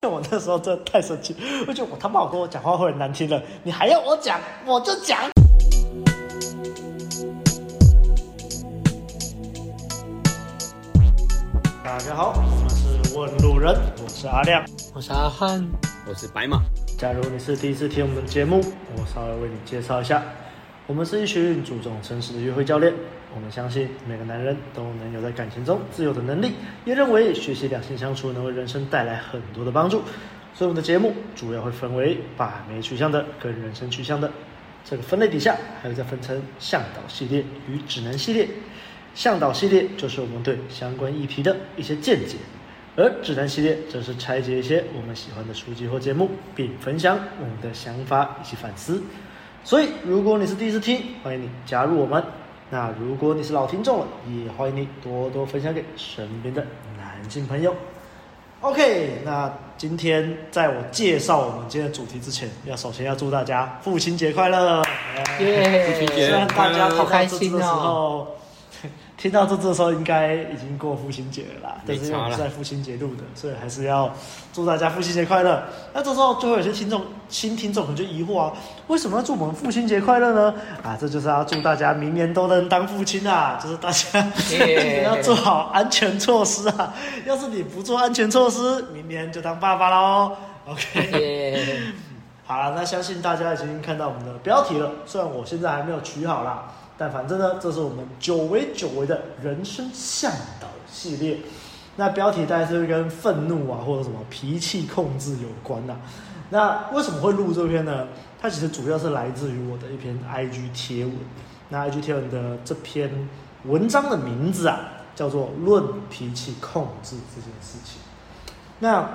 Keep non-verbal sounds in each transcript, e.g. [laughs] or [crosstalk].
[laughs] 我那时候真的太生气，我觉得我他妈我跟我讲话会很难听了，你还要我讲，我就讲。大家好，我是问路人，我是阿亮，我是阿汉，我是白马。假如你是第一次听我们的节目，我稍微为你介绍一下，我们是一群注重诚实的约会教练。我们相信每个男人都能有在感情中自由的能力，也认为学习两性相处能为人生带来很多的帮助。所以我们的节目主要会分为把妹取向的跟人生取向的这个分类底下，还有再分成向导系列与指南系列。向导系列就是我们对相关议题的一些见解，而指南系列则是拆解一些我们喜欢的书籍或节目，并分享我们的想法以及反思。所以如果你是第一次听，欢迎你加入我们。那如果你是老听众了，也欢迎你多多分享给身边的男性朋友。OK，那今天在我介绍我们今天的主题之前，要首先要祝大家父亲节快乐！耶，父亲节虽然大家好开心的时哦。听到这这时候应该已经过父亲节了啦，但是因为我们是在父亲节录的，所以还是要祝大家父亲节快乐。那这时候就会有些听众新听众可能就疑惑啊，为什么要祝我们父亲节快乐呢？啊，这就是要祝大家明年都能当父亲啊，就是大家 [laughs] 要做好安全措施啊。要是你不做安全措施，明年就当爸爸喽。OK，[laughs] 好了，那相信大家已经看到我们的标题了，虽然我现在还没有取好啦。但反正呢，这是我们久违久违的人生向导系列。那标题大概是跟愤怒啊，或者什么脾气控制有关呐、那为什么会录这篇呢？它其实主要是来自于我的一篇 IG 贴文。那 IG 贴文的这篇文章的名字啊，叫做《论脾气控制这件事情》。那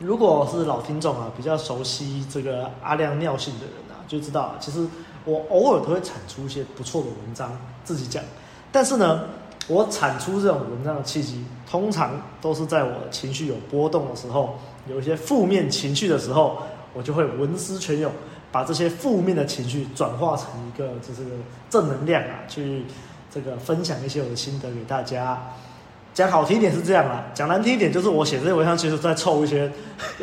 如果是老听众啊，比较熟悉这个阿亮尿性的人啊，就知道其实。我偶尔都会产出一些不错的文章，自己讲。但是呢，我产出这种文章的契机，通常都是在我情绪有波动的时候，有一些负面情绪的时候，我就会文思泉涌，把这些负面的情绪转化成一个就是正能量啊，去这个分享一些我的心得给大家。讲好听一点是这样啦，讲难听一点就是我写这些文章其实在凑一些，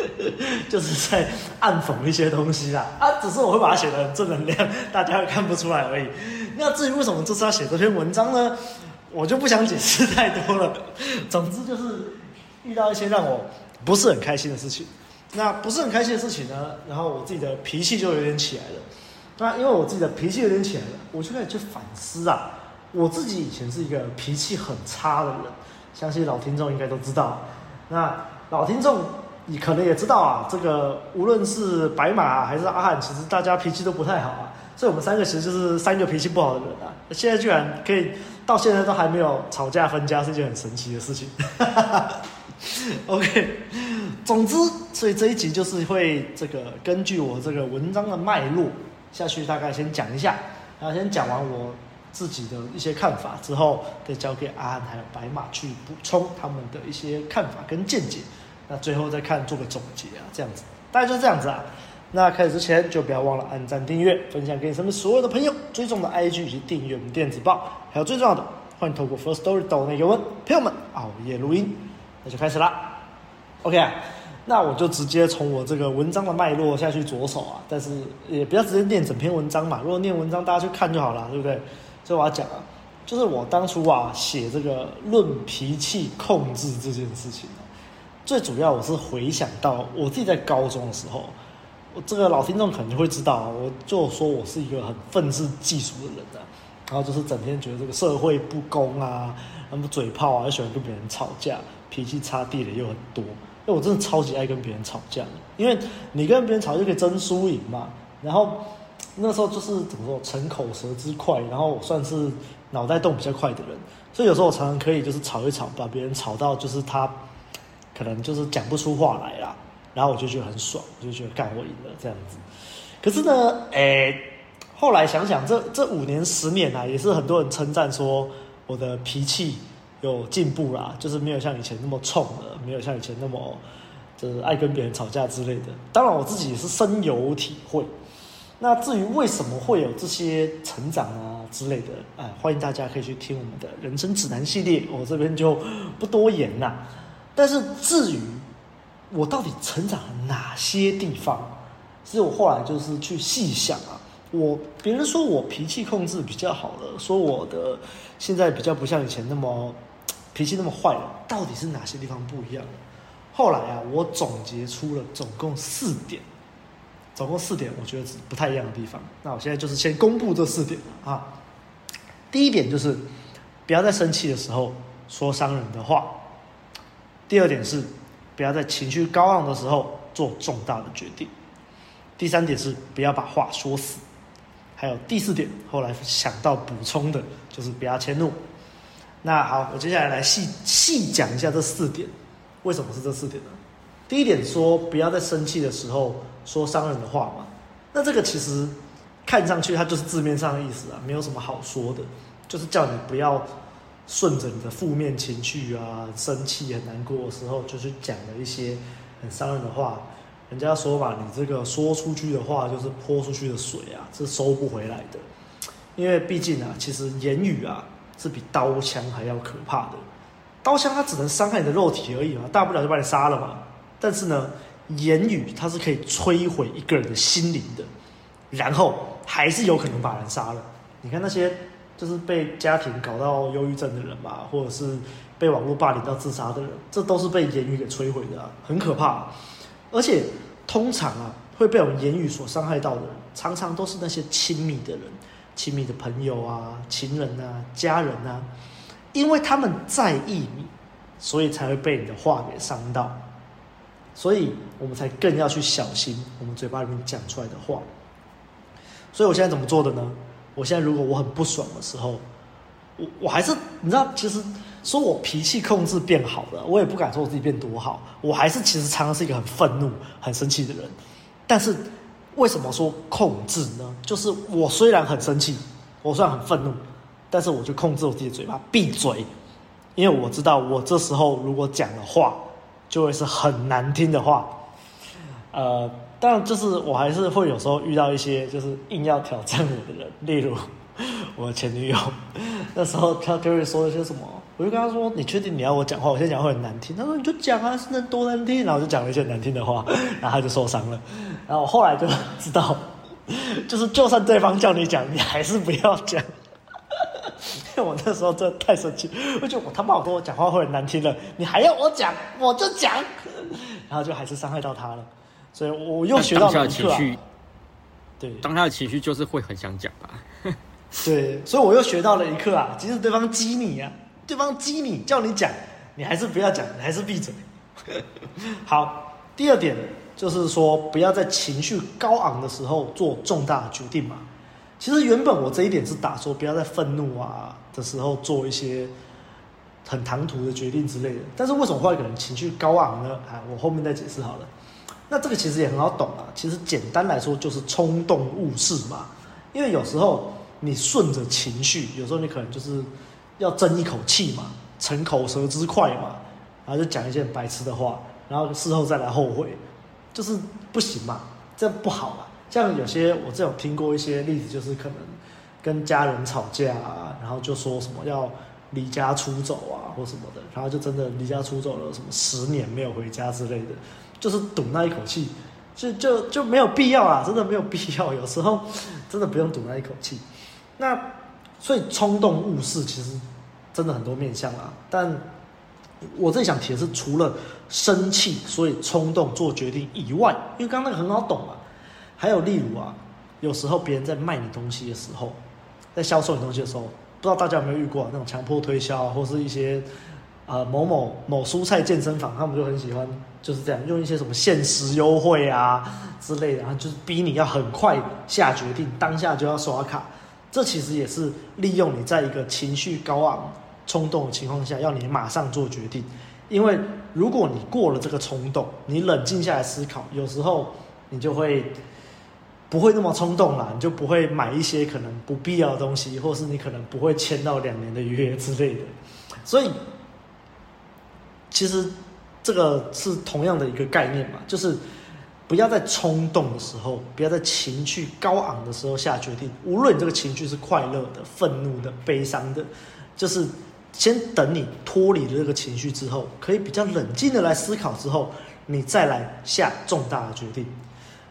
[laughs] 就是在暗讽一些东西啦。啊，只是我会把它写的很正能量，大家看不出来而已。那至于为什么这次要写这篇文章呢？我就不想解释太多了。[laughs] 总之就是遇到一些让我不是很开心的事情。那不是很开心的事情呢，然后我自己的脾气就有点起来了。那因为我自己的脾气有点起来了，我就开始去反思啊，我自己以前是一个脾气很差的人。相信老听众应该都知道，那老听众你可能也知道啊，这个无论是白马，还是阿汉，其实大家脾气都不太好啊，所以我们三个其实就是三个脾气不好的人啊。现在居然可以到现在都还没有吵架分家，是一件很神奇的事情。[laughs] OK，总之，所以这一集就是会这个根据我这个文章的脉络下去，大概先讲一下，然后先讲完我。自己的一些看法之后，再交给阿安还有白马去补充他们的一些看法跟见解。那最后再看做个总结啊，这样子，大概就是这样子啊。那开始之前就不要忘了按赞、订阅、分享给你身边所有的朋友，追踪的 IG 以及订阅我们电子报，还有最重要的，欢迎透过 First Story 抖内给我们朋友们熬夜录音。那就开始啦。OK，那我就直接从我这个文章的脉络下去着手啊，但是也不要直接念整篇文章嘛。如果念文章，大家去看就好了，对不对？所以我要讲啊，就是我当初啊写这个论脾气控制这件事情啊，最主要我是回想到我自己在高中的时候，我这个老听众可能就会知道，我就说我是一个很愤世嫉俗的人啊，然后就是整天觉得这个社会不公啊，那么嘴炮啊，又喜欢跟别人吵架，脾气差地雷又很多，因为我真的超级爱跟别人吵架，因为你跟别人吵就可以争输赢嘛，然后。那时候就是怎么说，逞口舌之快，然后我算是脑袋动比较快的人，所以有时候我常常可以就是吵一吵，把别人吵到就是他可能就是讲不出话来啦，然后我就觉得很爽，我就觉得干我赢了这样子。可是呢，哎，后来想想这这五年十年来，也是很多人称赞说我的脾气有进步啦，就是没有像以前那么冲了，没有像以前那么就是爱跟别人吵架之类的。当然我自己也是深有体会。那至于为什么会有这些成长啊之类的，哎，欢迎大家可以去听我们的人生指南系列，我这边就不多言啦。但是至于我到底成长了哪些地方？所以我后来就是去细想啊，我别人说我脾气控制比较好了，说我的现在比较不像以前那么脾气那么坏了，到底是哪些地方不一样？后来啊，我总结出了总共四点，总共四点，我觉得是不太一样的地方。那我现在就是先公布这四点啊。第一点就是不要在生气的时候说伤人的话。第二点是。不要在情绪高昂的时候做重大的决定。第三点是不要把话说死。还有第四点，后来想到补充的就是不要迁怒。那好，我接下来来细细讲一下这四点，为什么是这四点呢？第一点说不要在生气的时候说伤人的话嘛。那这个其实看上去它就是字面上的意思啊，没有什么好说的，就是叫你不要。顺着你的负面情绪啊，生气很难过的时候，就去讲了一些很伤人的话。人家说嘛，你这个说出去的话就是泼出去的水啊，是收不回来的。因为毕竟啊，其实言语啊是比刀枪还要可怕的。刀枪它只能伤害你的肉体而已嘛，大不了就把你杀了嘛。但是呢，言语它是可以摧毁一个人的心灵的，然后还是有可能把人杀了。你看那些。就是被家庭搞到忧郁症的人吧，或者是被网络霸凌到自杀的人，这都是被言语给摧毁的，很可怕。而且通常啊，会被我们言语所伤害到的人，常常都是那些亲密的人、亲密的朋友啊、情人啊、家人啊，因为他们在意你，所以才会被你的话给伤到，所以我们才更要去小心我们嘴巴里面讲出来的话。所以我现在怎么做的呢？我现在如果我很不爽的时候，我我还是你知道，其实说我脾气控制变好了，我也不敢说我自己变多好，我还是其实常常是一个很愤怒、很生气的人。但是为什么说控制呢？就是我虽然很生气，我虽然很愤怒，但是我就控制我自己的嘴巴，闭嘴，因为我知道我这时候如果讲的话，就会是很难听的话，呃。但，就是我还是会有时候遇到一些就是硬要挑战我的人，例如 [laughs] 我前女友，[laughs] 那时候她就会说一些什么，我就跟她说：“你确定你要我讲话？我现在讲会很难听。”她说：“你就讲啊，是能多难听？”然后我就讲了一些难听的话，[laughs] 然后她就受伤了。然后我后来就知道，就是就算对方叫你讲，你还是不要讲，[laughs] 我那时候真的太生气，我就我他妈我跟我讲话会很难听了，你还要我讲，我就讲，[laughs] 然后就还是伤害到他了。所以我又学到了一课、啊，对，当下的情绪就是会很想讲吧，[laughs] 对，所以我又学到了一课啊，即使对方激你啊，对方激你叫你讲，你还是不要讲，你还是闭嘴。好，第二点就是说，不要在情绪高昂的时候做重大的决定嘛。其实原本我这一点是打说，不要在愤怒啊的时候做一些很唐突的决定之类的。但是为什么会有人情绪高昂呢？啊，我后面再解释好了。那这个其实也很好懂啊，其实简单来说就是冲动误事嘛。因为有时候你顺着情绪，有时候你可能就是要争一口气嘛，逞口舌之快嘛，然后就讲一些白痴的话，然后事后再来后悔，就是不行嘛，这不好嘛。像有些我这种听过一些例子，就是可能跟家人吵架啊，然后就说什么要离家出走啊或什么的，然后就真的离家出走了，什么十年没有回家之类的。就是赌那一口气，就就就没有必要啊，真的没有必要。有时候 [laughs] 真的不用赌那一口气。那所以冲动误事其实真的很多面向啊。但我这里想提的是，除了生气所以冲动做决定以外，因为刚刚那个很好懂嘛。还有例如啊，有时候别人在卖你东西的时候，在销售你东西的时候，不知道大家有没有遇过，那种强迫推销，或是一些。呃，某某某蔬菜健身房，他们就很喜欢就是这样，用一些什么限时优惠啊之类的，然后就是逼你要很快下决定，当下就要刷卡。这其实也是利用你在一个情绪高昂、冲动的情况下，要你马上做决定。因为如果你过了这个冲动，你冷静下来思考，有时候你就会不会那么冲动了，你就不会买一些可能不必要的东西，或是你可能不会签到两年的约之类的。所以。其实，这个是同样的一个概念嘛，就是不要在冲动的时候，不要在情绪高昂的时候下决定。无论你这个情绪是快乐的、愤怒的、悲伤的，就是先等你脱离了这个情绪之后，可以比较冷静的来思考之后，你再来下重大的决定。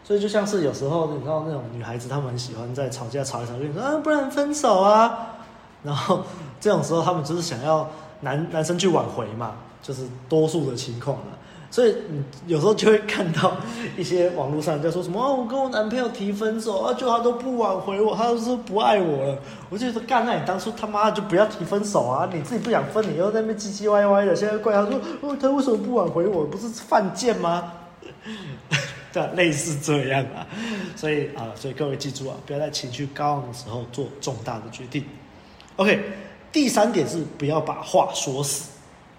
所以就像是有时候你知道那种女孩子，她们很喜欢在吵架吵一吵就说啊，不然分手啊。然后这种时候，他们就是想要男男生去挽回嘛，就是多数的情况了。所以你有时候就会看到一些网络上在说什么，我跟我男朋友提分手啊，就他都不挽回我，他都说不爱我了。我就说干，那你当初他妈就不要提分手啊！你自己不想分，你又在那边唧唧歪歪的，现在怪他说哦，他为什么不挽回我？不是犯贱吗？[laughs] [laughs] 类似这样啊。所以啊，所以各位记住啊，不要在情绪高昂的时候做重大的决定。OK，第三点是不要把话说死。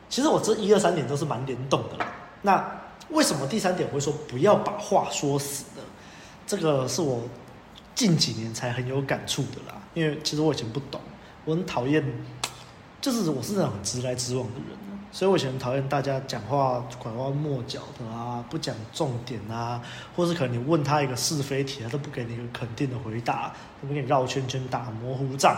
其实我这一二三点都是蛮联动的啦。那为什么第三点我会说不要把话说死呢？这个是我近几年才很有感触的啦。因为其实我以前不懂，我很讨厌，就是我是那种直来直往的人，所以我以前很讨厌大家讲话拐弯抹角的啊，不讲重点啊，或是可能你问他一个是非题，他都不给你一个肯定的回答，都不给你绕圈圈打模糊仗。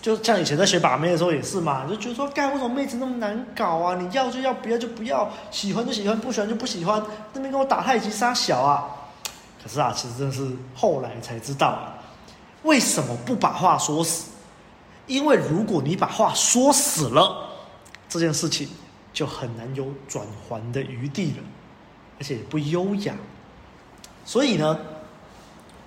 就像以前在学把妹的时候也是嘛，就觉得说，干为什么妹子那么难搞啊？你要就要，不要就不要，喜欢就喜欢，不喜欢就不喜欢。那边跟我打太极杀小啊！可是啊，其实真的是后来才知道啊，为什么不把话说死？因为如果你把话说死了，这件事情就很难有转圜的余地了，而且也不优雅。所以呢，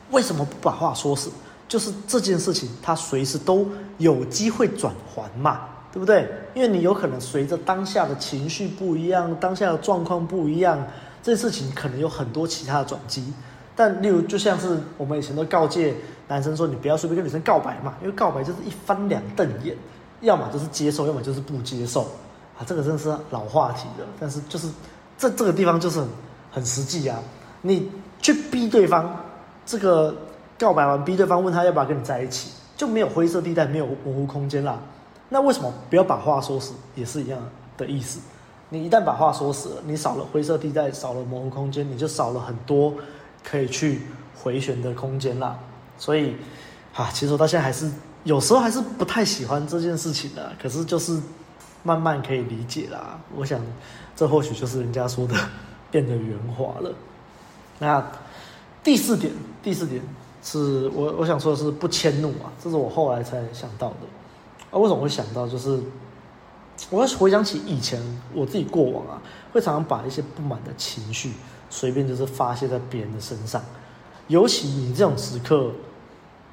为什么不把话说死？就是这件事情，它随时都有机会转圜嘛，对不对？因为你有可能随着当下的情绪不一样，当下的状况不一样，这件事情可能有很多其他的转机。但例如，就像是我们以前都告诫男生说，你不要随便跟女生告白嘛，因为告白就是一翻两瞪眼，要么就是接受，要么就是不接受啊。这个真的是老话题了，但是就是这这个地方就是很很实际啊，你去逼对方这个。告白完，逼对方问他要不要跟你在一起，就没有灰色地带，没有模糊空间啦。那为什么不要把话说死，也是一样的意思？你一旦把话说死了，你少了灰色地带，少了模糊空间，你就少了很多可以去回旋的空间啦。所以，啊，其实我到现在还是有时候还是不太喜欢这件事情的。可是就是慢慢可以理解啦。我想，这或许就是人家说的变得圆滑了。那第四点，第四点。是我我想说的是不迁怒啊，这是我后来才想到的。啊，为什么会想到？就是我要回想起以前我自己过往啊，会常常把一些不满的情绪随便就是发泄在别人的身上。尤其你这种时刻，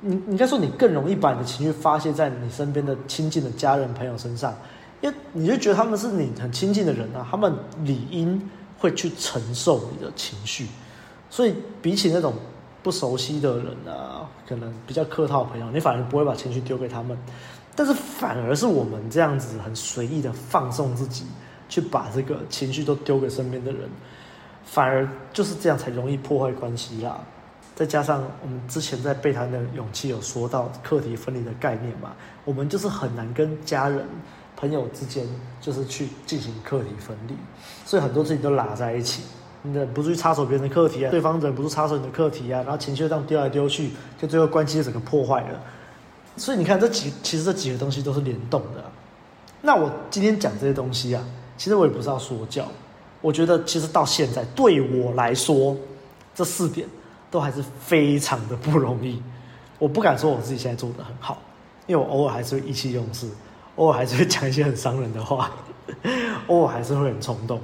你应该说你更容易把你的情绪发泄在你身边的亲近的家人朋友身上，因为你就觉得他们是你很亲近的人啊，他们理应会去承受你的情绪，所以比起那种。不熟悉的人啊，可能比较客套的朋友，你反而不会把情绪丢给他们，但是反而是我们这样子很随意的放纵自己，去把这个情绪都丢给身边的人，反而就是这样才容易破坏关系啦。再加上我们之前在备谈的勇气有说到课题分离的概念嘛，我们就是很难跟家人、朋友之间就是去进行课题分离，所以很多事情都拉在一起。你忍不住去插手别人的课题啊，对方忍不住插手你的课题啊，然后情绪就这样丢来丢去，就最后关系整个破坏了。所以你看，这几其实这几个东西都是联动的。那我今天讲这些东西啊，其实我也不是要说教，我觉得其实到现在对我来说，这四点都还是非常的不容易。我不敢说我自己现在做得很好，因为我偶尔还是会意气用事，偶尔还是会讲一些很伤人的话，[laughs] 偶尔还是会很冲动。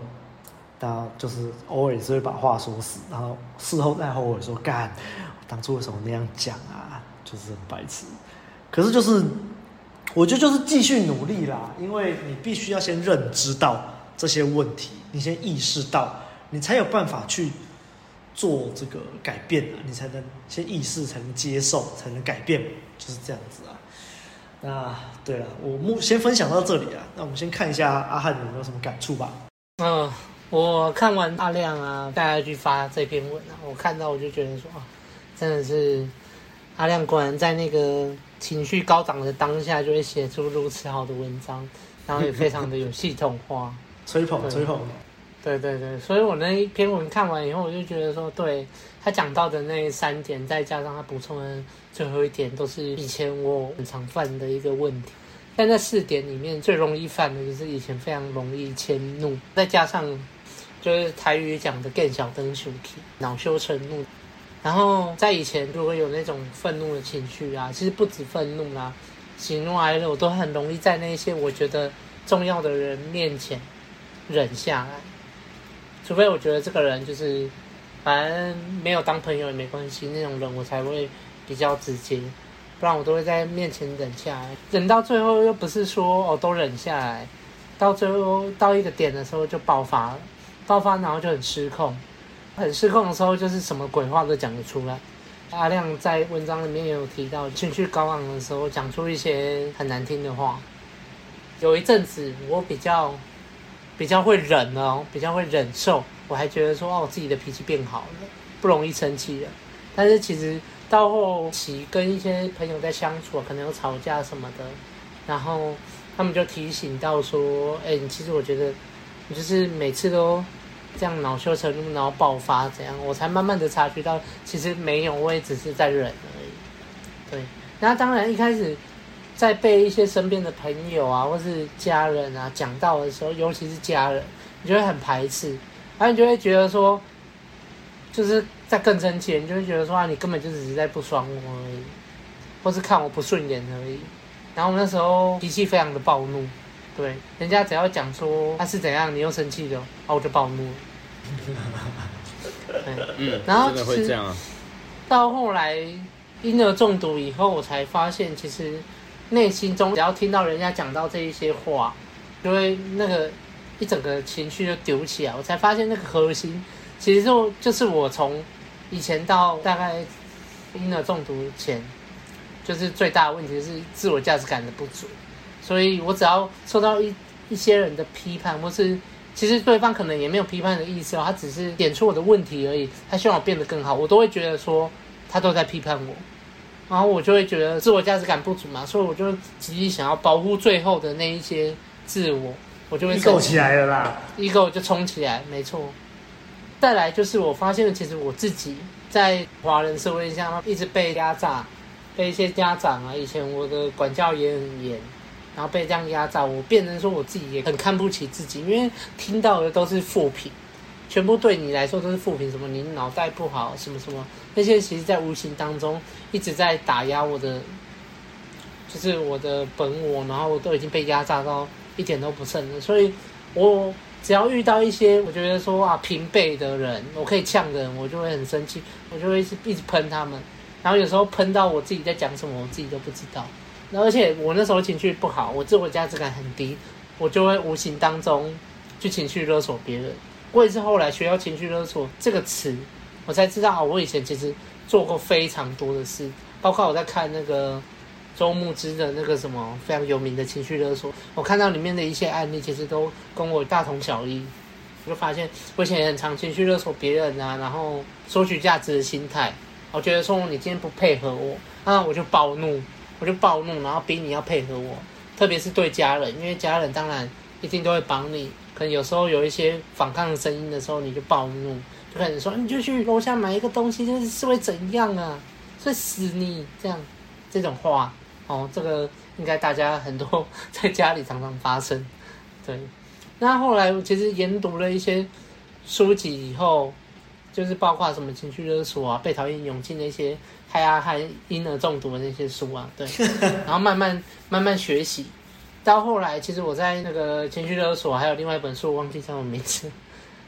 然后就是偶尔也是会把话说死，然后事后再后悔说干，当初为什么那样讲啊？就是很白痴。可是就是，我觉得就是继续努力啦，因为你必须要先认知到这些问题，你先意识到，你才有办法去做这个改变啊，你才能先意识，才能接受，才能改变，就是这样子啊。那对了，我目先分享到这里啊，那我们先看一下阿汉有没有什么感触吧。嗯。我看完阿亮啊，大家去发这篇文啊，我看到我就觉得说啊，真的是阿亮果然在那个情绪高涨的当下，就会写出如此好的文章，然后也非常的有系统化，吹 [laughs] 捧吹捧。对对对，所以我那一篇文看完以后，我就觉得说，对他讲到的那三点，再加上他补充的最后一点，都是以前我很常犯的一个问题。但在四点里面，最容易犯的就是以前非常容易迁怒，再加上。就是台语讲的更小灯熊气，恼羞成怒。然后在以前，如果有那种愤怒的情绪啊，其实不止愤怒啦，喜怒哀乐，我都很容易在那些我觉得重要的人面前忍下来。除非我觉得这个人就是，反正没有当朋友也没关系那种人，我才会比较直接，不然我都会在面前忍下来。忍到最后又不是说哦都忍下来，到最后到一个点的时候就爆发了，爆发然后就很失控，很失控的时候就是什么鬼话都讲得出来。阿亮在文章里面也有提到，情绪高昂的时候讲出一些很难听的话。有一阵子我比较。比较会忍哦，比较会忍受。我还觉得说，哦，我自己的脾气变好了，不容易生气了。但是其实到后期跟一些朋友在相处，可能有吵架什么的，然后他们就提醒到说，哎，你其实我觉得你就是每次都这样恼羞成怒，然后爆发怎样，我才慢慢的察觉到，其实没有，我也只是在忍而已。对，那当然一开始。在被一些身边的朋友啊，或是家人啊讲到的时候，尤其是家人，你就会很排斥，然后你就会觉得说，就是在更生气，你就会觉得说啊，你根本就只是在不爽我而已，或是看我不顺眼而已。然后我那时候脾气非常的暴怒，对，人家只要讲说他是怎样，你又生气了，然后我就暴怒了。嗯，然后其实啊。到后来婴儿中毒以后，我才发现其实。内心中只要听到人家讲到这一些话，就会那个一整个情绪就丢起来。我才发现那个核心，其实就就是我从以前到大概婴儿中毒前，就是最大的问题是自我价值感的不足。所以我只要受到一一些人的批判，或是其实对方可能也没有批判的意思哦，他只是点出我的问题而已，他希望我变得更好，我都会觉得说他都在批判我。然后我就会觉得自我价值感不足嘛，所以我就极力想要保护最后的那一些自我，我就会够起来了啦，ego 就冲起来，没错。再来就是我发现了，其实我自己在华人社会下一直被压榨，被一些家长啊，以前我的管教也很严，然后被这样压榨，我变成说我自己也很看不起自己，因为听到的都是负评。全部对你来说都是负评，什么你脑袋不好，什么什么那些，其实，在无形当中一直在打压我的，就是我的本我，然后我都已经被压榨到一点都不剩了。所以，我只要遇到一些我觉得说啊平辈的人，我可以呛的人，我就会很生气，我就会一直喷他们。然后有时候喷到我自己在讲什么，我自己都不知道。而且我那时候情绪不好，我自我价值感很低，我就会无形当中去情绪勒索别人。我也是后来学到“情绪勒索”这个词，我才知道我以前其实做过非常多的事，包括我在看那个周牧之的那个什么非常有名的情绪勒索，我看到里面的一些案例，其实都跟我大同小异。我就发现我以前也很常情绪勒索别人啊，然后索取价值的心态。我觉得说你今天不配合我，那我就暴怒，我就暴怒，然后逼你要配合我，特别是对家人，因为家人当然一定都会帮你。可能有时候有一些反抗的声音的时候，你就暴怒，就可能说你就去楼下买一个东西，就是是会怎样啊？会死你这样，这种话哦，这个应该大家很多 [laughs] 在家里常常发生。对，那后来我其实研读了一些书籍以后，就是包括什么情绪勒索啊、被讨厌勇气那些，还啊还婴儿中毒的那些书啊，对，[laughs] 然后慢慢慢慢学习。到后来，其实我在那个情绪勒索，还有另外一本书，我忘记叫什么名字，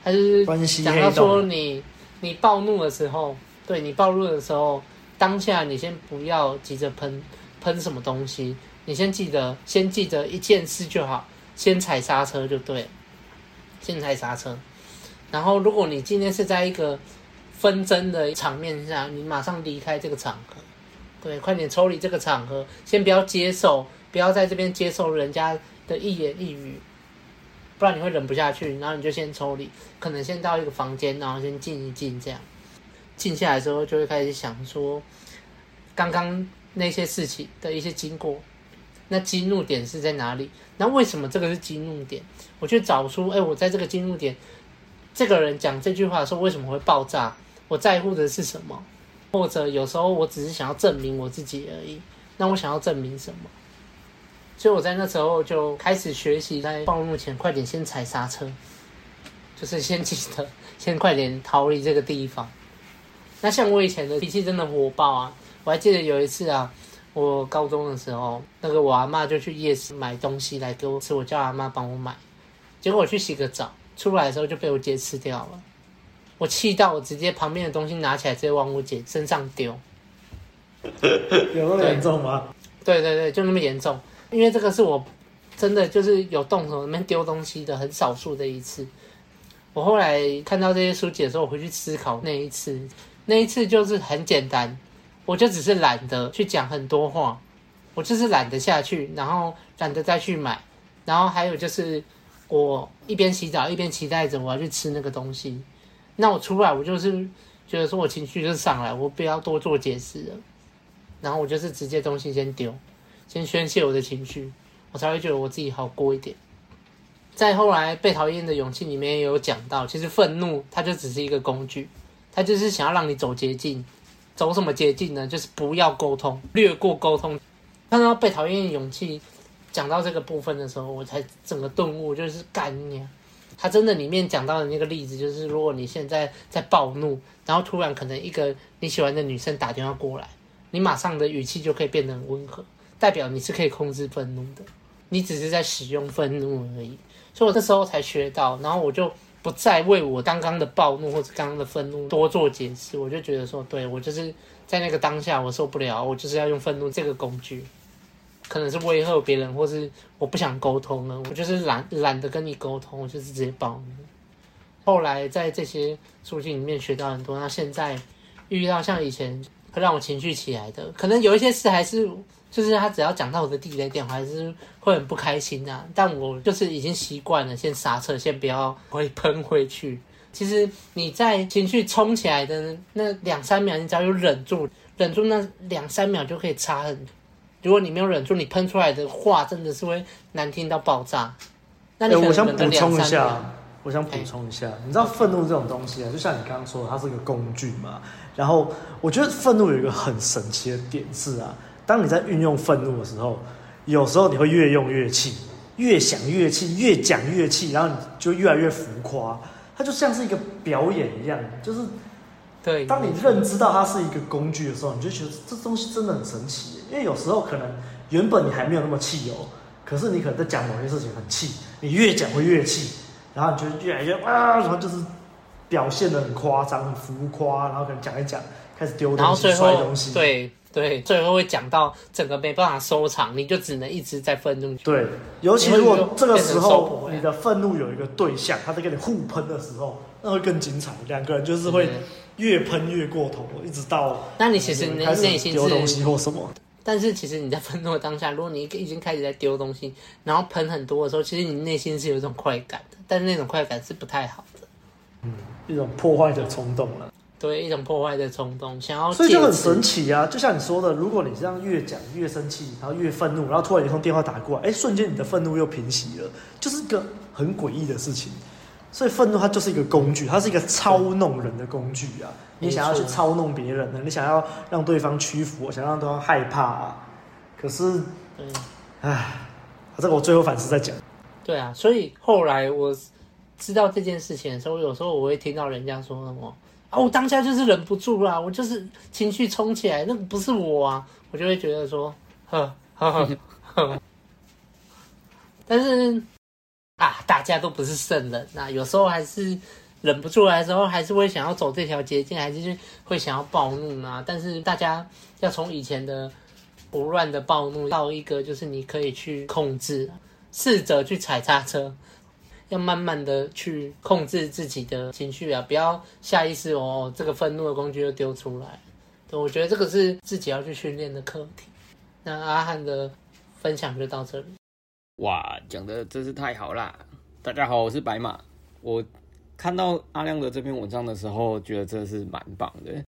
还是讲到说你你暴怒的时候，对你暴怒的时候，当下你先不要急着喷喷什么东西，你先记得先记得一件事就好，先踩刹车就对，先踩刹车。然后，如果你今天是在一个纷争的场面下，你马上离开这个场合，对，快点抽离这个场合，先不要接受。不要在这边接受人家的一言一语，不然你会忍不下去。然后你就先抽离，可能先到一个房间，然后先静一静，这样静下来之后，就会开始想说，刚刚那些事情的一些经过，那激怒点是在哪里？那为什么这个是激怒点？我去找出，哎，我在这个激怒点，这个人讲这句话的时候为什么会爆炸？我在乎的是什么？或者有时候我只是想要证明我自己而已。那我想要证明什么？所以我在那时候就开始学习，在暴怒前快点先踩刹车。就是先记得先快点逃离这个地方。那像我以前的脾气真的火爆啊！我还记得有一次啊，我高中的时候，那个我阿妈就去夜市买东西来给我吃，我叫阿妈帮我买，结果我去洗个澡，出来的时候就被我姐吃掉了。我气到我直接旁边的东西拿起来，直接往我姐身上丢。[laughs] 有那么严重吗？对对对，就那么严重。因为这个是我真的就是有动手里面丢东西的很少数的一次。我后来看到这些书籍的时候，我回去思考那一次。那一次就是很简单，我就只是懒得去讲很多话，我就是懒得下去，然后懒得再去买，然后还有就是我一边洗澡一边期待着我要去吃那个东西。那我出来，我就是觉得说我情绪就上来，我不要多做解释了，然后我就是直接东西先丢，先宣泄我的情绪，我才会觉得我自己好过一点。再后来被讨厌的勇气里面也有讲到，其实愤怒它就只是一个工具。它就是想要让你走捷径，走什么捷径呢？就是不要沟通，略过沟通。看到被讨厌的勇气讲到这个部分的时候，我才整个顿悟，就是干你啊！他真的里面讲到的那个例子，就是如果你现在在暴怒，然后突然可能一个你喜欢的女生打电话过来，你马上的语气就可以变得很温和，代表你是可以控制愤怒的，你只是在使用愤怒而已。所以我这时候才学到，然后我就。不再为我刚刚的暴怒或者刚刚的愤怒多做解释，我就觉得说，对，我就是在那个当下我受不了，我就是要用愤怒这个工具，可能是威吓别人，或是我不想沟通了，我就是懒懒得跟你沟通，我就是直接暴怒。后来在这些书籍里面学到很多，那现在遇到像以前会让我情绪起来的，可能有一些事还是。就是他只要讲到我的地雷点，我还是会很不开心啊。但我就是已经习惯了，先刹车，先不要会喷回去。其实你在情绪冲起来的那两三秒，你只要有忍住，忍住那两三秒就可以差很。如果你没有忍住，你喷出来的话真的是会难听到爆炸。那你可能忍个两三秒。欸，我想补充一下，我想补充一下，你知道愤怒这种东西啊，就像你刚刚说的，它是个工具嘛。然后我觉得愤怒有一个很神奇的点是啊。当你在运用愤怒的时候，有时候你会越用越气，越想越气，越讲越气，然后你就越来越浮夸。它就像是一个表演一样，就是，对。当你认知到它是一个工具的时候，你就觉得这东西真的很神奇。因为有时候可能原本你还没有那么气哦，可是你可能在讲某些事情很气，你越讲会越气，然后你就越来越啊，然后就是表现的很夸张、很浮夸，然后可能讲一讲，开始丢东西、摔东西，对。对，最后会讲到整个没办法收场，你就只能一直在愤怒。对，尤其如果这个时候你的愤怒有一个对象，他在跟你互喷的时候，那会更精彩。两个人就是会越喷越过头，一直到那你其实你内心是丢东西或什么。但是其实你在愤怒的当下，如果你已经开始在丢东西，然后喷很多的时候，其实你内心是有一种快感的，但是那种快感是不太好的，嗯，一种破坏的冲动了。对，一种破坏的冲动，想要，所以就很神奇啊！就像你说的，如果你这样越讲越生气，然后越愤怒，然后突然一通电话打过来，哎，瞬间你的愤怒又平息了，就是一个很诡异的事情。所以愤怒它就是一个工具，它是一个操弄人的工具啊！你想要去操弄别人呢？你想要让对方屈服，想让对方害怕啊？可是，对，唉，这个我最后反思再讲。对啊，所以后来我知道这件事情的时候，有时候我会听到人家说什么。啊，我当下就是忍不住啦，我就是情绪冲起来，那不是我啊，我就会觉得说，呵呵呵呵。但是啊，大家都不是圣人，那有时候还是忍不住来时候，还是会想要走这条捷径，还是会想要暴怒啊。但是大家要从以前的不乱的暴怒，到一个就是你可以去控制，试着去踩刹车。要慢慢的去控制自己的情绪啊，不要下意识哦，这个愤怒的工具又丢出来。对，我觉得这个是自己要去训练的课题。那阿汉的分享就到这里。哇，讲的真是太好啦！大家好，我是白马。我看到阿亮的这篇文章的时候，觉得真的是蛮棒的。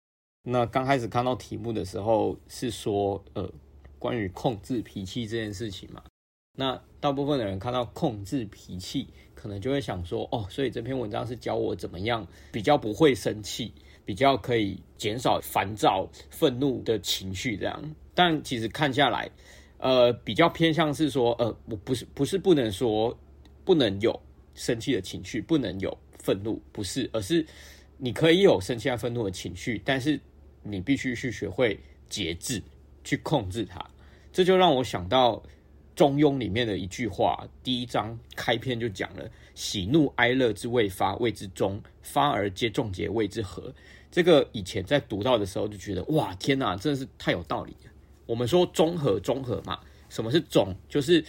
那刚开始看到题目的时候，是说呃，关于控制脾气这件事情嘛。那大部分的人看到控制脾气，可能就会想说，哦，所以这篇文章是教我怎么样比较不会生气，比较可以减少烦躁、愤怒的情绪这样。但其实看下来，呃，比较偏向是说，呃，我不是不是不能说不能有生气的情绪，不能有愤怒，不是，而是你可以有生气和愤怒的情绪，但是你必须去学会节制，去控制它。这就让我想到《中庸》里面的一句话，第一章开篇就讲了：“喜怒哀乐之未发，谓之中；发而皆众结，谓之和。”这个以前在读到的时候就觉得，哇，天哪，真的是太有道理了。我们说中和，中和嘛，什么是中？就是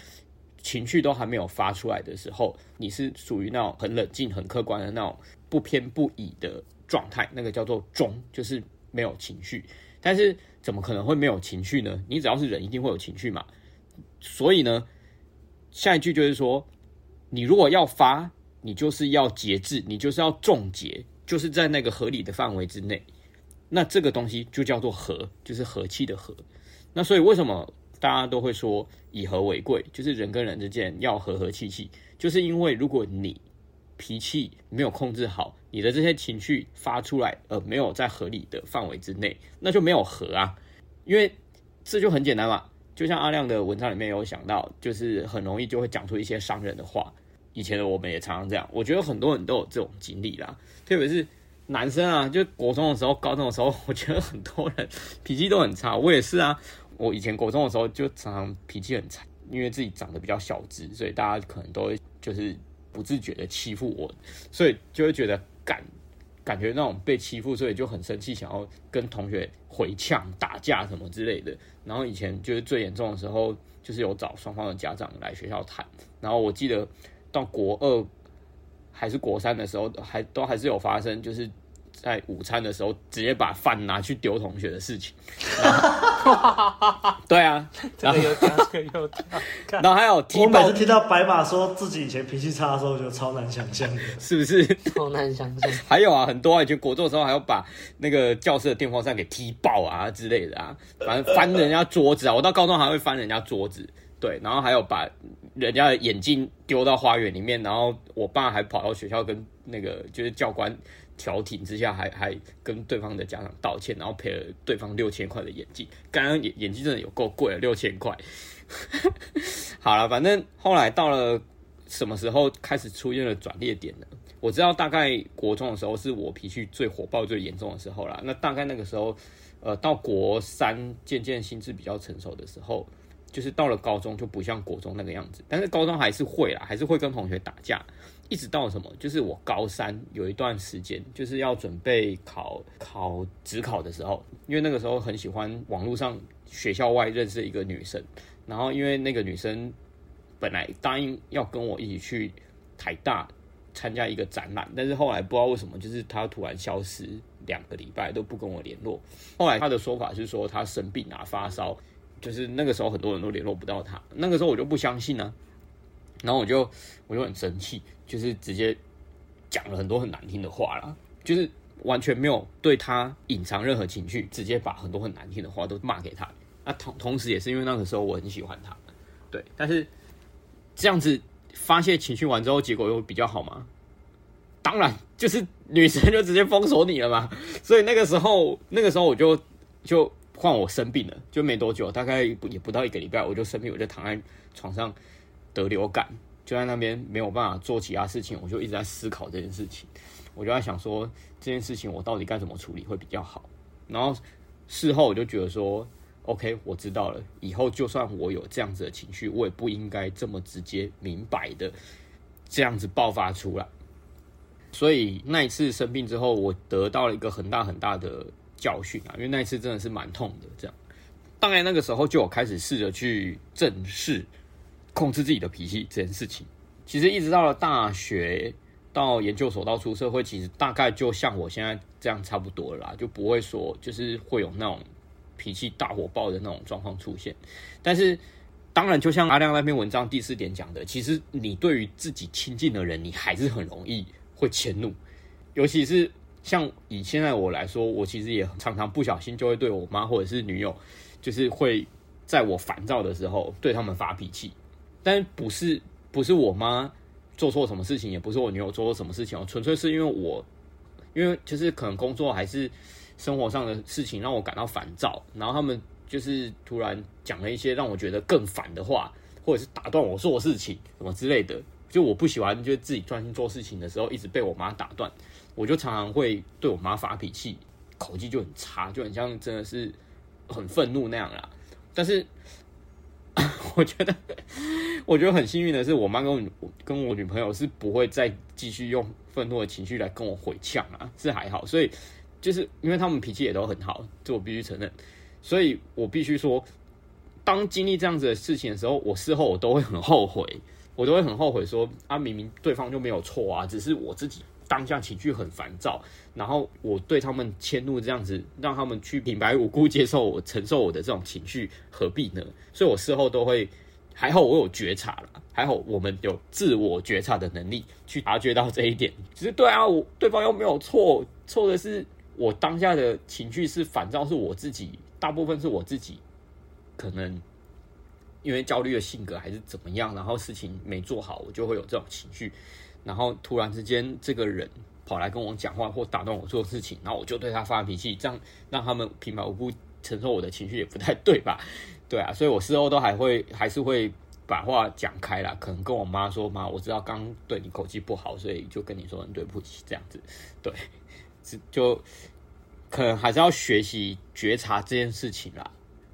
情绪都还没有发出来的时候，你是属于那种很冷静、很客观的那种不偏不倚的状态，那个叫做中，就是没有情绪。但是怎么可能会没有情绪呢？你只要是人，一定会有情绪嘛。所以呢，下一句就是说，你如果要发，你就是要节制，你就是要重节。就是在那个合理的范围之内，那这个东西就叫做和，就是和气的和。那所以为什么大家都会说以和为贵？就是人跟人之间要和和气气，就是因为如果你脾气没有控制好，你的这些情绪发出来，而没有在合理的范围之内，那就没有和啊。因为这就很简单嘛，就像阿亮的文章里面有想到，就是很容易就会讲出一些伤人的话。以前的我们也常常这样，我觉得很多人都有这种经历啦，特别是男生啊，就国中的时候、高中的时候，我觉得很多人脾气都很差。我也是啊，我以前国中的时候就常常脾气很差，因为自己长得比较小只，所以大家可能都会就是不自觉的欺负我，所以就会觉得感感觉那种被欺负，所以就很生气，想要跟同学回呛、打架什么之类的。然后以前就是最严重的时候，就是有找双方的家长来学校谈，然后我记得。到国二还是国三的时候，还都还是有发生，就是在午餐的时候直接把饭拿去丢同学的事情。[laughs] 对啊，[laughs] 这个有这个有然后还有，[laughs] 我每次听到白马说自己以前脾气差的时候，就超难想象的，是不是？超难想象。还有啊，很多以前国中的时候，还要把那个教室的电风扇给踢爆啊之类的啊，反正翻人家桌子啊。我到高中还会翻人家桌子，对，然后还有把。人家的眼镜丢到花园里面，然后我爸还跑到学校跟那个就是教官调停之下还，还跟对方的家长道歉，然后赔了对方六千块的眼镜。刚刚眼眼镜真的有够贵了，六千块。[laughs] 好了，反正后来到了什么时候开始出现了转捩点呢？我知道大概国中的时候是我脾气最火爆、最严重的时候啦。那大概那个时候，呃，到国三渐渐心智比较成熟的时候。就是到了高中就不像国中那个样子，但是高中还是会啦，还是会跟同学打架，一直到什么？就是我高三有一段时间，就是要准备考考职考的时候，因为那个时候很喜欢网络上学校外认识一个女生，然后因为那个女生本来答应要跟我一起去台大参加一个展览，但是后来不知道为什么，就是她突然消失两个礼拜都不跟我联络，后来她的说法是说她生病啊，发烧。就是那个时候，很多人都联络不到他。那个时候我就不相信呢，然后我就我就很生气，就是直接讲了很多很难听的话啦，就是完全没有对他隐藏任何情绪，直接把很多很难听的话都骂给他。那同同时也是因为那个时候我很喜欢他，对。但是这样子发泄情绪完之后，结果又比较好吗？当然，就是女生就直接封锁你了嘛。所以那个时候，那个时候我就就。换我生病了，就没多久，大概也不到一个礼拜，我就生病，我就躺在床上得流感，就在那边没有办法做其他事情，我就一直在思考这件事情，我就在想说这件事情我到底该怎么处理会比较好。然后事后我就觉得说，OK，我知道了，以后就算我有这样子的情绪，我也不应该这么直接明白的这样子爆发出来。所以那一次生病之后，我得到了一个很大很大的。教训啊，因为那一次真的是蛮痛的。这样，当然那个时候就有开始试着去正视控制自己的脾气这件事情。其实一直到了大学、到研究所、到出社会，其实大概就像我现在这样差不多了啦，就不会说就是会有那种脾气大火爆的那种状况出现。但是，当然就像阿亮那篇文章第四点讲的，其实你对于自己亲近的人，你还是很容易会迁怒，尤其是。像以现在我来说，我其实也常常不小心就会对我妈或者是女友，就是会在我烦躁的时候对他们发脾气。但不是不是我妈做错什么事情，也不是我女友做错什么事情，纯粹是因为我，因为就是可能工作还是生活上的事情让我感到烦躁，然后他们就是突然讲了一些让我觉得更烦的话，或者是打断我做事情什么之类的。就我不喜欢，就自己专心做事情的时候，一直被我妈打断，我就常常会对我妈发脾气，口气就很差，就很像真的是很愤怒那样啦。但是 [laughs] 我觉得，[laughs] 我觉得很幸运的是，我妈跟我跟我女朋友是不会再继续用愤怒的情绪来跟我回呛啊，是还好。所以就是因为他们脾气也都很好，这我必须承认。所以我必须说，当经历这样子的事情的时候，我事后我都会很后悔，我都会很后悔说，啊，明明对方就没有错啊，只是我自己当下情绪很烦躁，然后我对他们迁怒这样子，让他们去平白无故接受我承受我的这种情绪，何必呢？所以我事后都会，还好我有觉察了，还好我们有自我觉察的能力去察觉到这一点。其实对啊，我对方又没有错，错的是我当下的情绪是烦躁，是我自己。大部分是我自己，可能因为焦虑的性格还是怎么样，然后事情没做好，我就会有这种情绪。然后突然之间，这个人跑来跟我讲话或打断我做事情，然后我就对他发脾气，这样让他们平白无故承受我的情绪也不太对吧？[laughs] 对啊，所以我事后都还会还是会把话讲开了，可能跟我妈说：“妈，我知道刚对你口气不好，所以就跟你说对不起。”这样子，对，就。可能还是要学习觉察这件事情啦。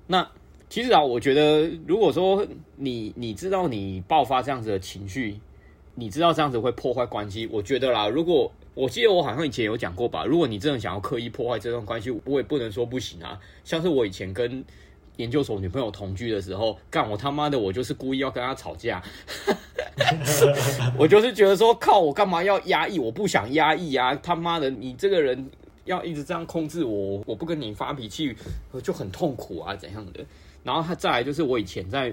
那其实啊，我觉得如果说你你知道你爆发这样子的情绪，你知道这样子会破坏关系，我觉得啦，如果我记得我好像以前有讲过吧，如果你真的想要刻意破坏这段关系，我也不能说不行啊。像是我以前跟研究所女朋友同居的时候，干我他妈的，我就是故意要跟她吵架，[laughs] 我就是觉得说靠，我干嘛要压抑？我不想压抑啊！他妈的，你这个人。要一直这样控制我，我不跟你发脾气，就很痛苦啊，怎样的？然后他再来就是我以前在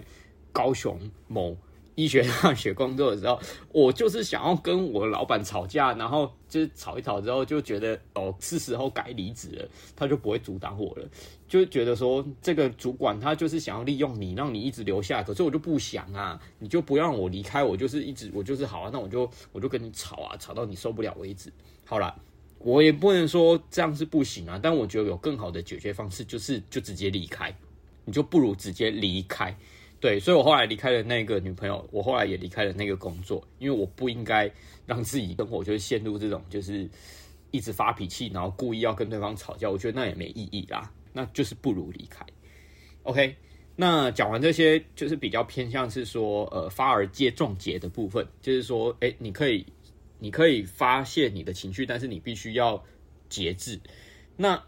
高雄某医学大学工作的时候，我就是想要跟我老板吵架，然后就是吵一吵之后就觉得哦，是时候该离职了，他就不会阻挡我了，就觉得说这个主管他就是想要利用你，让你一直留下来，可是我就不想啊，你就不让我离开，我就是一直我就是好啊，那我就我就跟你吵啊，吵到你受不了为止，好了。我也不能说这样是不行啊，但我觉得有更好的解决方式，就是就直接离开，你就不如直接离开。对，所以我后来离开了那个女朋友，我后来也离开了那个工作，因为我不应该让自己生活就是陷入这种就是一直发脾气，然后故意要跟对方吵架，我觉得那也没意义啦，那就是不如离开。OK，那讲完这些，就是比较偏向是说，呃，发而皆中结的部分，就是说，哎，你可以。你可以发泄你的情绪，但是你必须要节制。那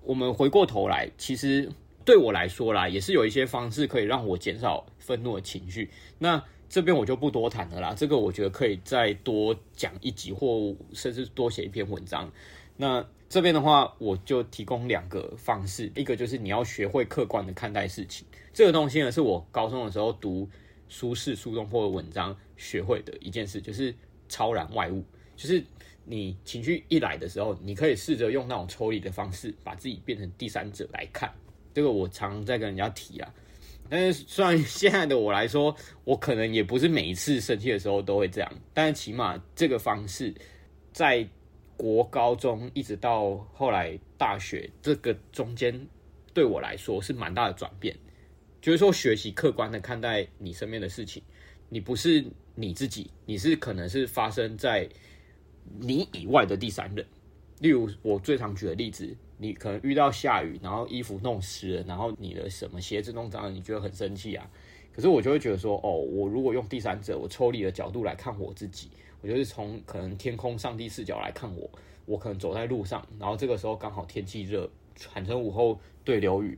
我们回过头来，其实对我来说啦，也是有一些方式可以让我减少愤怒的情绪。那这边我就不多谈了啦，这个我觉得可以再多讲一集，或甚至多写一篇文章。那这边的话，我就提供两个方式，一个就是你要学会客观的看待事情。这个东西呢，是我高中的时候读苏轼、苏东坡的文章学会的一件事，就是。超然外物，就是你情绪一来的时候，你可以试着用那种抽离的方式，把自己变成第三者来看。这个我常在跟人家提啊。但是，虽然现在的我来说，我可能也不是每一次生气的时候都会这样，但是起码这个方式，在国高中一直到后来大学这个中间，对我来说是蛮大的转变。就是说，学习客观的看待你身边的事情，你不是。你自己，你是可能是发生在你以外的第三人。例如，我最常举的例子，你可能遇到下雨，然后衣服弄湿了，然后你的什么鞋子弄脏了，你觉得很生气啊。可是我就会觉得说，哦，我如果用第三者，我抽离的角度来看我自己，我就是从可能天空上帝视角来看我，我可能走在路上，然后这个时候刚好天气热，产生午后对流雨。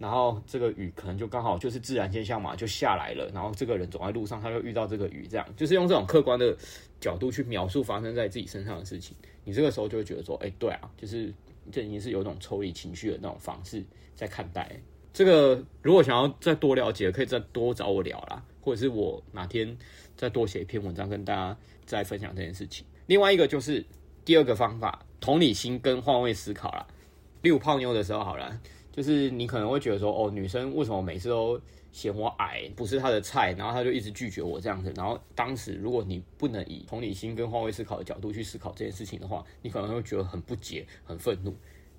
然后这个雨可能就刚好就是自然现象嘛，就下来了。然后这个人走在路上，他就遇到这个雨，这样就是用这种客观的角度去描述发生在自己身上的事情。你这个时候就会觉得说，哎，对啊，就是这已经是有一种抽离情绪的那种方式在看待。这个如果想要再多了解，可以再多找我聊啦，或者是我哪天再多写一篇文章跟大家再分享这件事情。另外一个就是第二个方法，同理心跟换位思考啦。例如泡妞的时候，好了。就是你可能会觉得说，哦，女生为什么每次都嫌我矮，不是他的菜，然后他就一直拒绝我这样子。然后当时如果你不能以同理心跟换位思考的角度去思考这件事情的话，你可能会觉得很不解、很愤怒。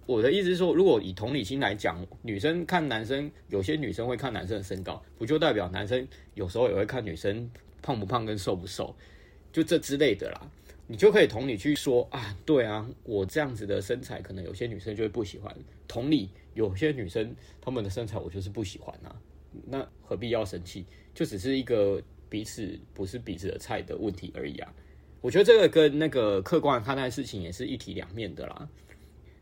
我的意思是说，如果以同理心来讲，女生看男生，有些女生会看男生的身高，不就代表男生有时候也会看女生胖不胖跟瘦不瘦？就这之类的啦，你就可以同理去说啊，对啊，我这样子的身材，可能有些女生就会不喜欢。同理，有些女生她们的身材我就是不喜欢啊，那何必要生气？就只是一个彼此不是彼此的菜的问题而已啊。我觉得这个跟那个客观看待事情也是一体两面的啦。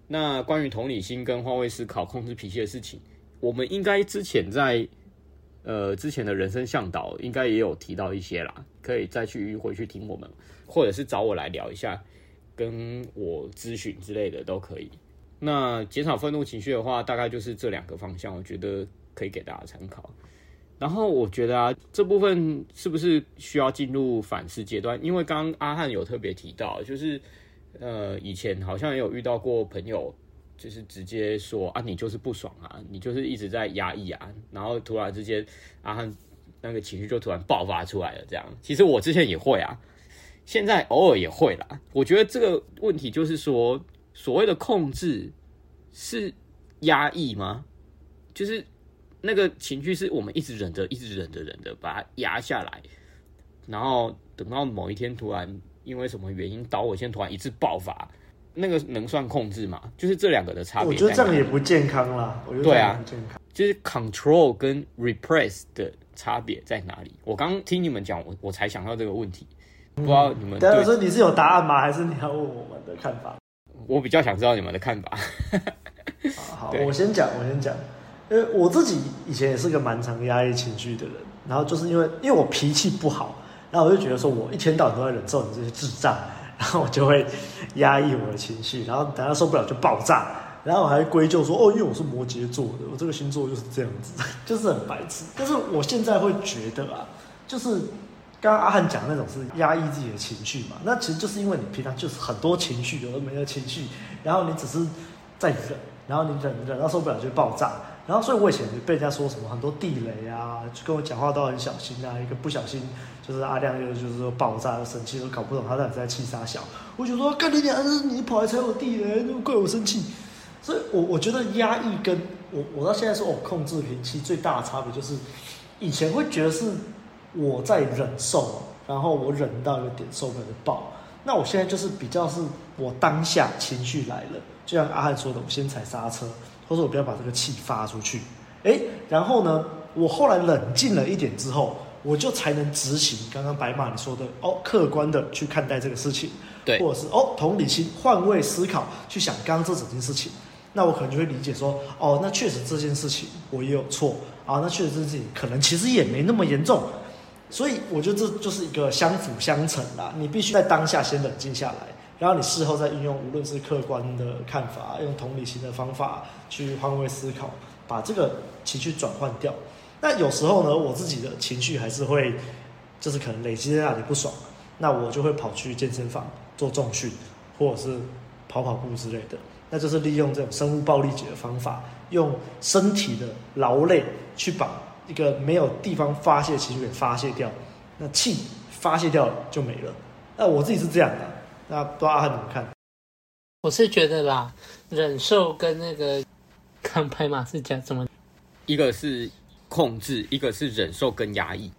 那关于同理心跟换位思考、控制脾气的事情，我们应该之前在呃之前的人生向导应该也有提到一些啦，可以再去回去听我们，或者是找我来聊一下，跟我咨询之类的都可以。那减少愤怒情绪的话，大概就是这两个方向，我觉得可以给大家参考。然后我觉得啊，这部分是不是需要进入反思阶段？因为刚刚阿汉有特别提到，就是呃，以前好像也有遇到过朋友，就是直接说啊，你就是不爽啊，你就是一直在压抑啊，然后突然之间阿汉那个情绪就突然爆发出来了。这样，其实我之前也会啊，现在偶尔也会啦。我觉得这个问题就是说，所谓的控制是压抑吗？就是。那个情绪是我们一直忍着，一直忍着，忍着，把它压下来，然后等到某一天突然因为什么原因导火线突然一次爆发，那个能算控制吗？就是这两个的差别。我觉得这样也不健康啦。我觉得这样不健康。对啊，就是 control 跟 repress 的差别在哪里？我刚听你们讲，我我才想到这个问题，不知道你们。但是说你是有答案吗？还是你要问我们的看法？我比较想知道你们的看法。[laughs] 好，我先讲，我先讲。呃，我自己以前也是个蛮常压抑情绪的人，然后就是因为因为我脾气不好，然后我就觉得说我一天到晚都在忍受你这些智障，然后我就会压抑我的情绪，然后等下受不了就爆炸，然后我还归咎说哦，因为我是摩羯座的，我这个星座就是这样子，[laughs] 就是很白痴。但是我现在会觉得啊，就是刚刚阿汉讲的那种是压抑自己的情绪嘛，那其实就是因为你平常就是很多情绪，有的没的情绪，然后你只是在忍，然后你忍忍到受不了就爆炸。然后，所以我以前被人家说什么很多地雷啊，就跟我讲话都很小心啊，一个不小心就是阿亮又就是说爆炸生气，都搞不懂他到底在气啥小。我就说干你娘，你跑来踩我地雷，就怪我生气。所以我我觉得压抑跟我我到现在说我控制脾气最大的差别就是，以前会觉得是我在忍受，然后我忍到一个点受不了就爆。那我现在就是比较是我当下情绪来了，就像阿汉说的，我先踩刹车。或者我不要把这个气发出去，诶，然后呢，我后来冷静了一点之后，我就才能执行刚刚白马你说的哦，客观的去看待这个事情，对，或者是哦，同理心、换位思考去想刚刚这整件事情，那我可能就会理解说，哦，那确实这件事情我也有错啊，那确实这件事情可能其实也没那么严重，所以我觉得这就是一个相辅相成啦，你必须在当下先冷静下来。然后你事后再运用，无论是客观的看法，用同理心的方法去换位思考，把这个情绪转换掉。那有时候呢，我自己的情绪还是会，就是可能累积在那里不爽，那我就会跑去健身房做重训，或者是跑跑步之类的。那就是利用这种生物暴力解的方法，用身体的劳累去把一个没有地方发泄情绪给发泄掉，那气发泄掉了就没了。那我自己是这样的。那不知道阿怎么看？我是觉得啦，忍受跟那个 [laughs] 看拍马是讲怎么？一个是控制，一个是忍受跟压抑。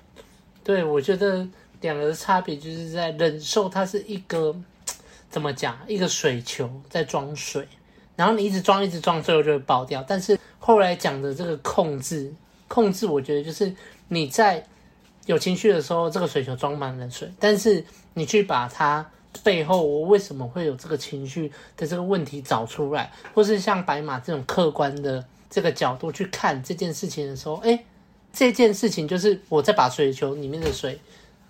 对，我觉得两个的差别就是在忍受，它是一个 [tsk] 怎么讲？一个水球在装水，然后你一直装，一直装，最后就会爆掉。但是后来讲的这个控制，控制，我觉得就是你在有情绪的时候，这个水球装满了水，但是你去把它。背后我为什么会有这个情绪的这个问题找出来，或是像白马这种客观的这个角度去看这件事情的时候，哎，这件事情就是我在把水球里面的水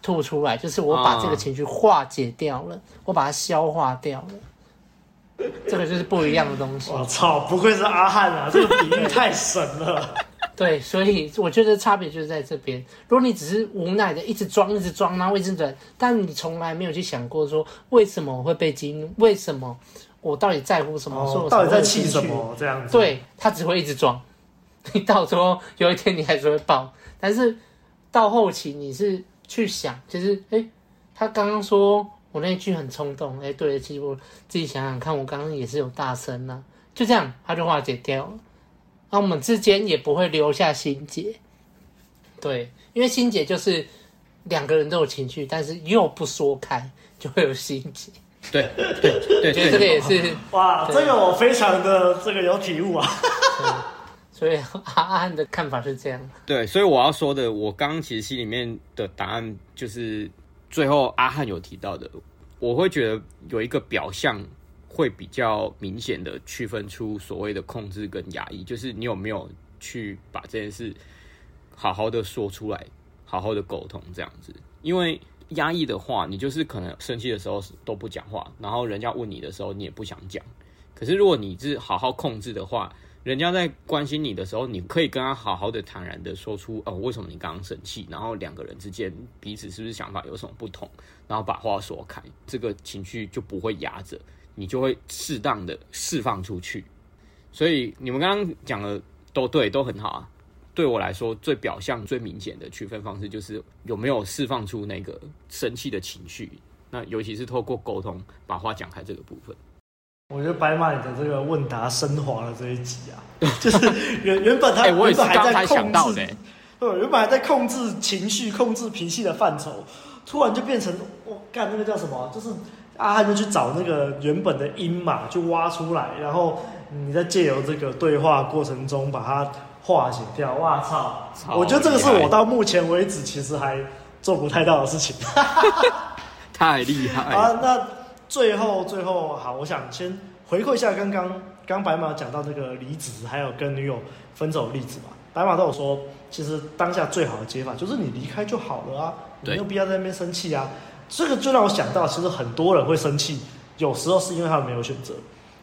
吐出来，就是我把这个情绪化解掉了，我把它消化掉了，这个就是不一样的东西。我操，不愧是阿汉啊，这个比喻太神了。对，所以我觉得差别就是在这边。如果你只是无奈的一直装、一直装，然后一直忍，但你从来没有去想过说为什么我会被激怒，为什么我到底在乎什么，哦、说到底在气什么这样子。对，他只会一直装，[laughs] 你到时候有一天你还是会爆。但是到后期你是去想，就是哎，他刚刚说我那句很冲动，哎，对，其实我自己想想看，我刚刚也是有大声呐、啊，就这样他就化解掉了。那我们之间也不会留下心结，对，因为心结就是两个人都有情绪，但是又不说开，就会有心结。对对对，[laughs] 觉得这个也是哇，这个我非常的这个有体悟啊。[laughs] 所以阿汉的看法是这样。对，所以我要说的，我刚刚其实心里面的答案就是最后阿汉有提到的，我会觉得有一个表象会比较明显的区分出所谓的控制跟压抑，就是你有没有去把这件事好好的说出来，好好的沟通这样子，因为。压抑的话，你就是可能生气的时候都不讲话，然后人家问你的时候，你也不想讲。可是如果你是好好控制的话，人家在关心你的时候，你可以跟他好好的、坦然的说出，哦，为什么你刚刚生气？然后两个人之间彼此是不是想法有什么不同？然后把话说开，这个情绪就不会压着，你就会适当的释放出去。所以你们刚刚讲的都对，都很好啊。对我来说，最表象、最明显的区分方式就是有没有释放出那个生气的情绪。那尤其是透过沟通把话讲开这个部分。我觉得白马你的这个问答升华了这一集啊，[laughs] 就是原原本他原本还在控制，对，原本还在控制情绪、控制脾气的范畴，突然就变成我干那个叫什么？就是阿汉就去找那个原本的音嘛，就挖出来，然后你在借由这个对话过程中把它。化解掉，哇操！我觉得这个是我到目前为止其实还做不太到的事情，[laughs] 太厉害啊！那最后最后好，我想先回馈一下刚刚刚白马讲到那个离职，还有跟女友分手的例子嘛。白马都有说，其实当下最好的解法就是你离开就好了啊，你没有必要在那边生气啊。这个就让我想到，其实很多人会生气，有时候是因为他们没有选择。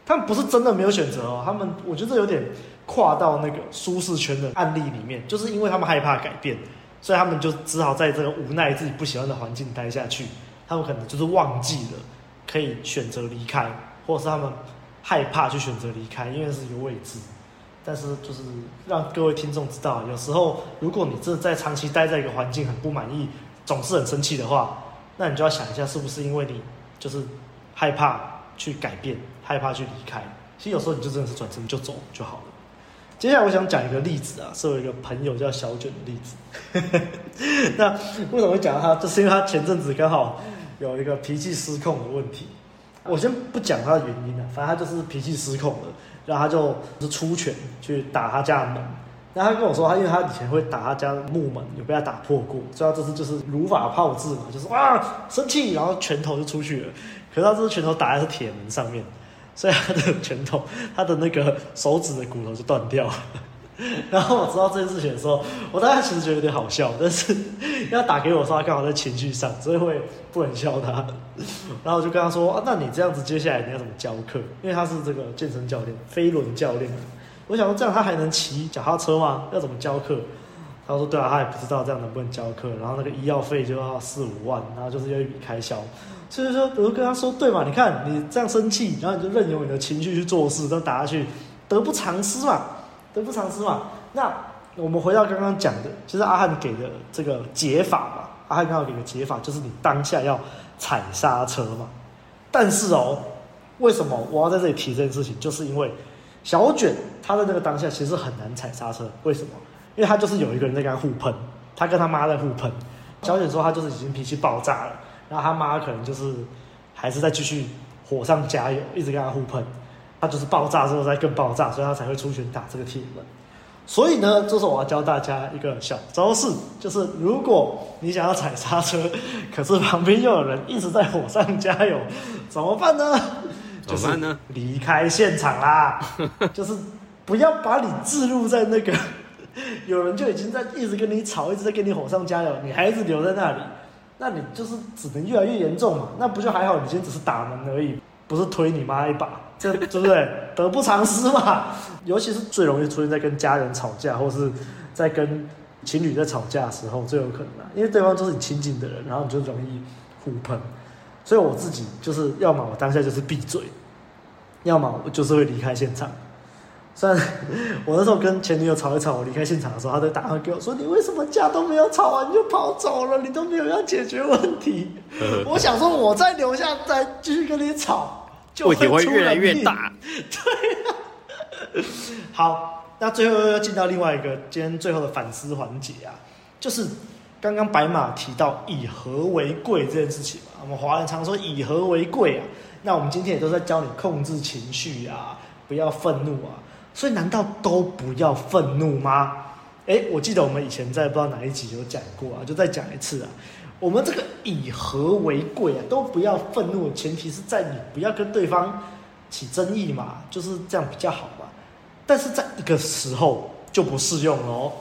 他们不是真的没有选择哦，他们我觉得有点跨到那个舒适圈的案例里面，就是因为他们害怕改变，所以他们就只好在这个无奈自己不喜欢的环境待下去。他们可能就是忘记了可以选择离开，或者是他们害怕去选择离开，因为是一个未知。但是就是让各位听众知道，有时候如果你真的在长期待在一个环境很不满意，总是很生气的话，那你就要想一下，是不是因为你就是害怕去改变。害怕去离开，其实有时候你就真的是转身就走就好了。接下来我想讲一个例子啊，是我一个朋友叫小卷的例子。[laughs] 那为什么会讲他？就是因为他前阵子刚好有一个脾气失控的问题。我先不讲他的原因了，反正他就是脾气失控了，然后他就是出拳去打他家的门。然后他跟我说，他因为他以前会打他家的木门，有被他打破过，所以他这次就是如法炮制嘛，就是哇生气，然后拳头就出去了。可是他这次拳头打在是铁门上面。所以他的拳头，他的那个手指的骨头就断掉了。[laughs] 然后我知道这件事情的时候，我当时其实觉得有点好笑，但是要打给我的时候，他刚好在情绪上，所以会不能笑他。[laughs] 然后我就跟他说：“啊，那你这样子接下来你要怎么教课？因为他是这个健身教练，飞轮教练。我想说这样他还能骑脚踏车吗？要怎么教课？”他说：“对啊，他也不知道这样能不能教课。然后那个医药费就要四五万，然后就是有一笔开销。”所以说，我就跟他说，对嘛？你看你这样生气，然后你就任由你的情绪去做事，这样打下去，得不偿失嘛，得不偿失嘛。那我们回到刚刚讲的，就是阿汉给的这个解法嘛。阿汉刚好给的解法就是你当下要踩刹车嘛。但是哦，为什么我要在这里提这件事情？就是因为小卷他的那个当下其实很难踩刹车。为什么？因为他就是有一个人在跟他互喷，他跟他妈在互喷。小卷说他就是已经脾气爆炸了。然后他妈可能就是还是在继续火上加油，一直跟他互喷，他就是爆炸之后再更爆炸，所以他才会出拳打这个铁门。所以呢，这时候我要教大家一个小招式，就是如果你想要踩刹车，可是旁边又有人一直在火上加油，怎么办呢？就是离开现场啦，[laughs] 就是不要把你置入在那个 [laughs] 有人就已经在一直跟你吵，一直在跟你火上加油，你还一直留在那里。那你就是只能越来越严重嘛？那不就还好？你今天只是打门而已，不是推你妈一把，这对不对？[laughs] 得不偿失嘛。尤其是最容易出现在跟家人吵架，或是在跟情侣在吵架的时候，最有可能啊，因为对方都是你亲近的人，然后你就容易互喷。所以我自己就是，要么我当下就是闭嘴，要么我就是会离开现场。虽然我那时候跟前女友吵一吵，我离开现场的时候，她都打电话给我说：“你为什么架都没有吵完就跑走了？你都没有要解决问题。[laughs] ”我想说，我再留下再继续跟你吵，就会，问题会越来越大。[laughs] 对啊。好，那最后要进到另外一个今天最后的反思环节啊，就是刚刚白马提到以和为贵这件事情嘛，我们华人常说以和为贵啊。那我们今天也都在教你控制情绪啊，不要愤怒啊。所以难道都不要愤怒吗？哎，我记得我们以前在不知道哪一集有讲过啊，就再讲一次啊。我们这个以和为贵啊，都不要愤怒，前提是在你不要跟对方起争议嘛，就是这样比较好嘛。但是在一个时候就不适用了哦，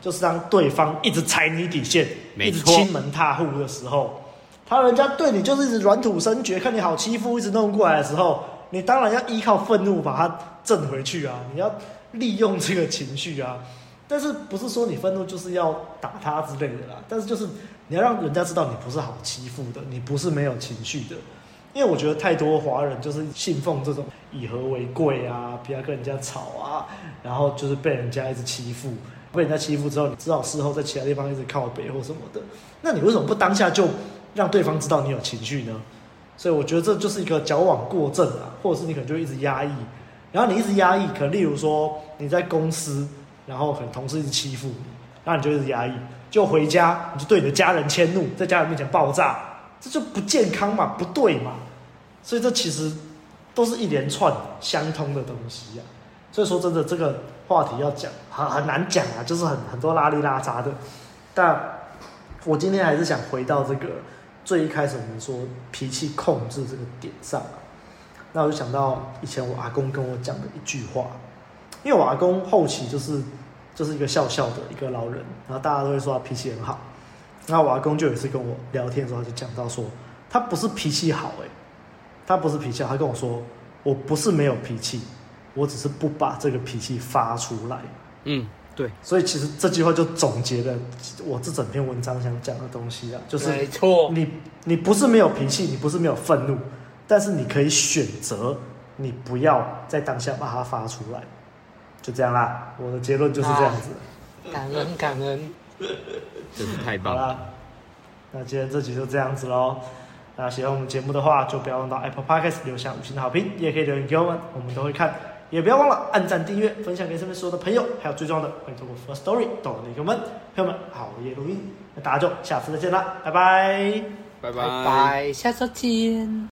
就是当对方一直踩你底线，一直欺门踏户的时候。他人家对你就是一直软土生掘，看你好欺负，一直弄过来的时候，你当然要依靠愤怒把他震回去啊！你要利用这个情绪啊！但是不是说你愤怒就是要打他之类的啦？但是就是你要让人家知道你不是好欺负的，你不是没有情绪的。因为我觉得太多华人就是信奉这种以和为贵啊，不要跟人家吵啊，然后就是被人家一直欺负，被人家欺负之后，你只好事后在其他地方一直靠北或什么的。那你为什么不当下就？让对方知道你有情绪呢，所以我觉得这就是一个矫枉过正啊，或者是你可能就一直压抑，然后你一直压抑，可能例如说你在公司，然后可能同事一直欺负你，然后你就一直压抑，就回家你就对你的家人迁怒，在家人面前爆炸，这就不健康嘛，不对嘛，所以这其实都是一连串相通的东西呀、啊。所以说真的这个话题要讲很很难讲啊，就是很很多拉里拉杂的，但我今天还是想回到这个。最一开始我们说脾气控制这个点上，那我就想到以前我阿公跟我讲的一句话，因为我阿公后期就是就是一个笑笑的一个老人，然后大家都会说他脾气很好，然后我阿公就有一次跟我聊天的时候就讲到说，他不是脾气好诶，他不是脾气好，他跟我说，我不是没有脾气，我只是不把这个脾气发出来，嗯。对，所以其实这句话就总结了我这整篇文章想讲的东西啊，就是没错，你你不是没有脾气，你不是没有愤怒，但是你可以选择，你不要在当下把它发出来，就这样啦。我的结论就是这样子。感恩感恩，[laughs] 真是太棒了。那今天这集就这样子喽。那喜欢我们节目的话，就不要忘到 Apple Podcast 留下五星的好评，也可以留言给我们，我们都会看。也不要忘了按赞、订阅、分享给身边所有的朋友，还有最重要的，欢迎通过 Firstory 抖内给我们朋友们好夜录音。那大家就下次再见啦，拜拜，拜拜，拜拜，下周见。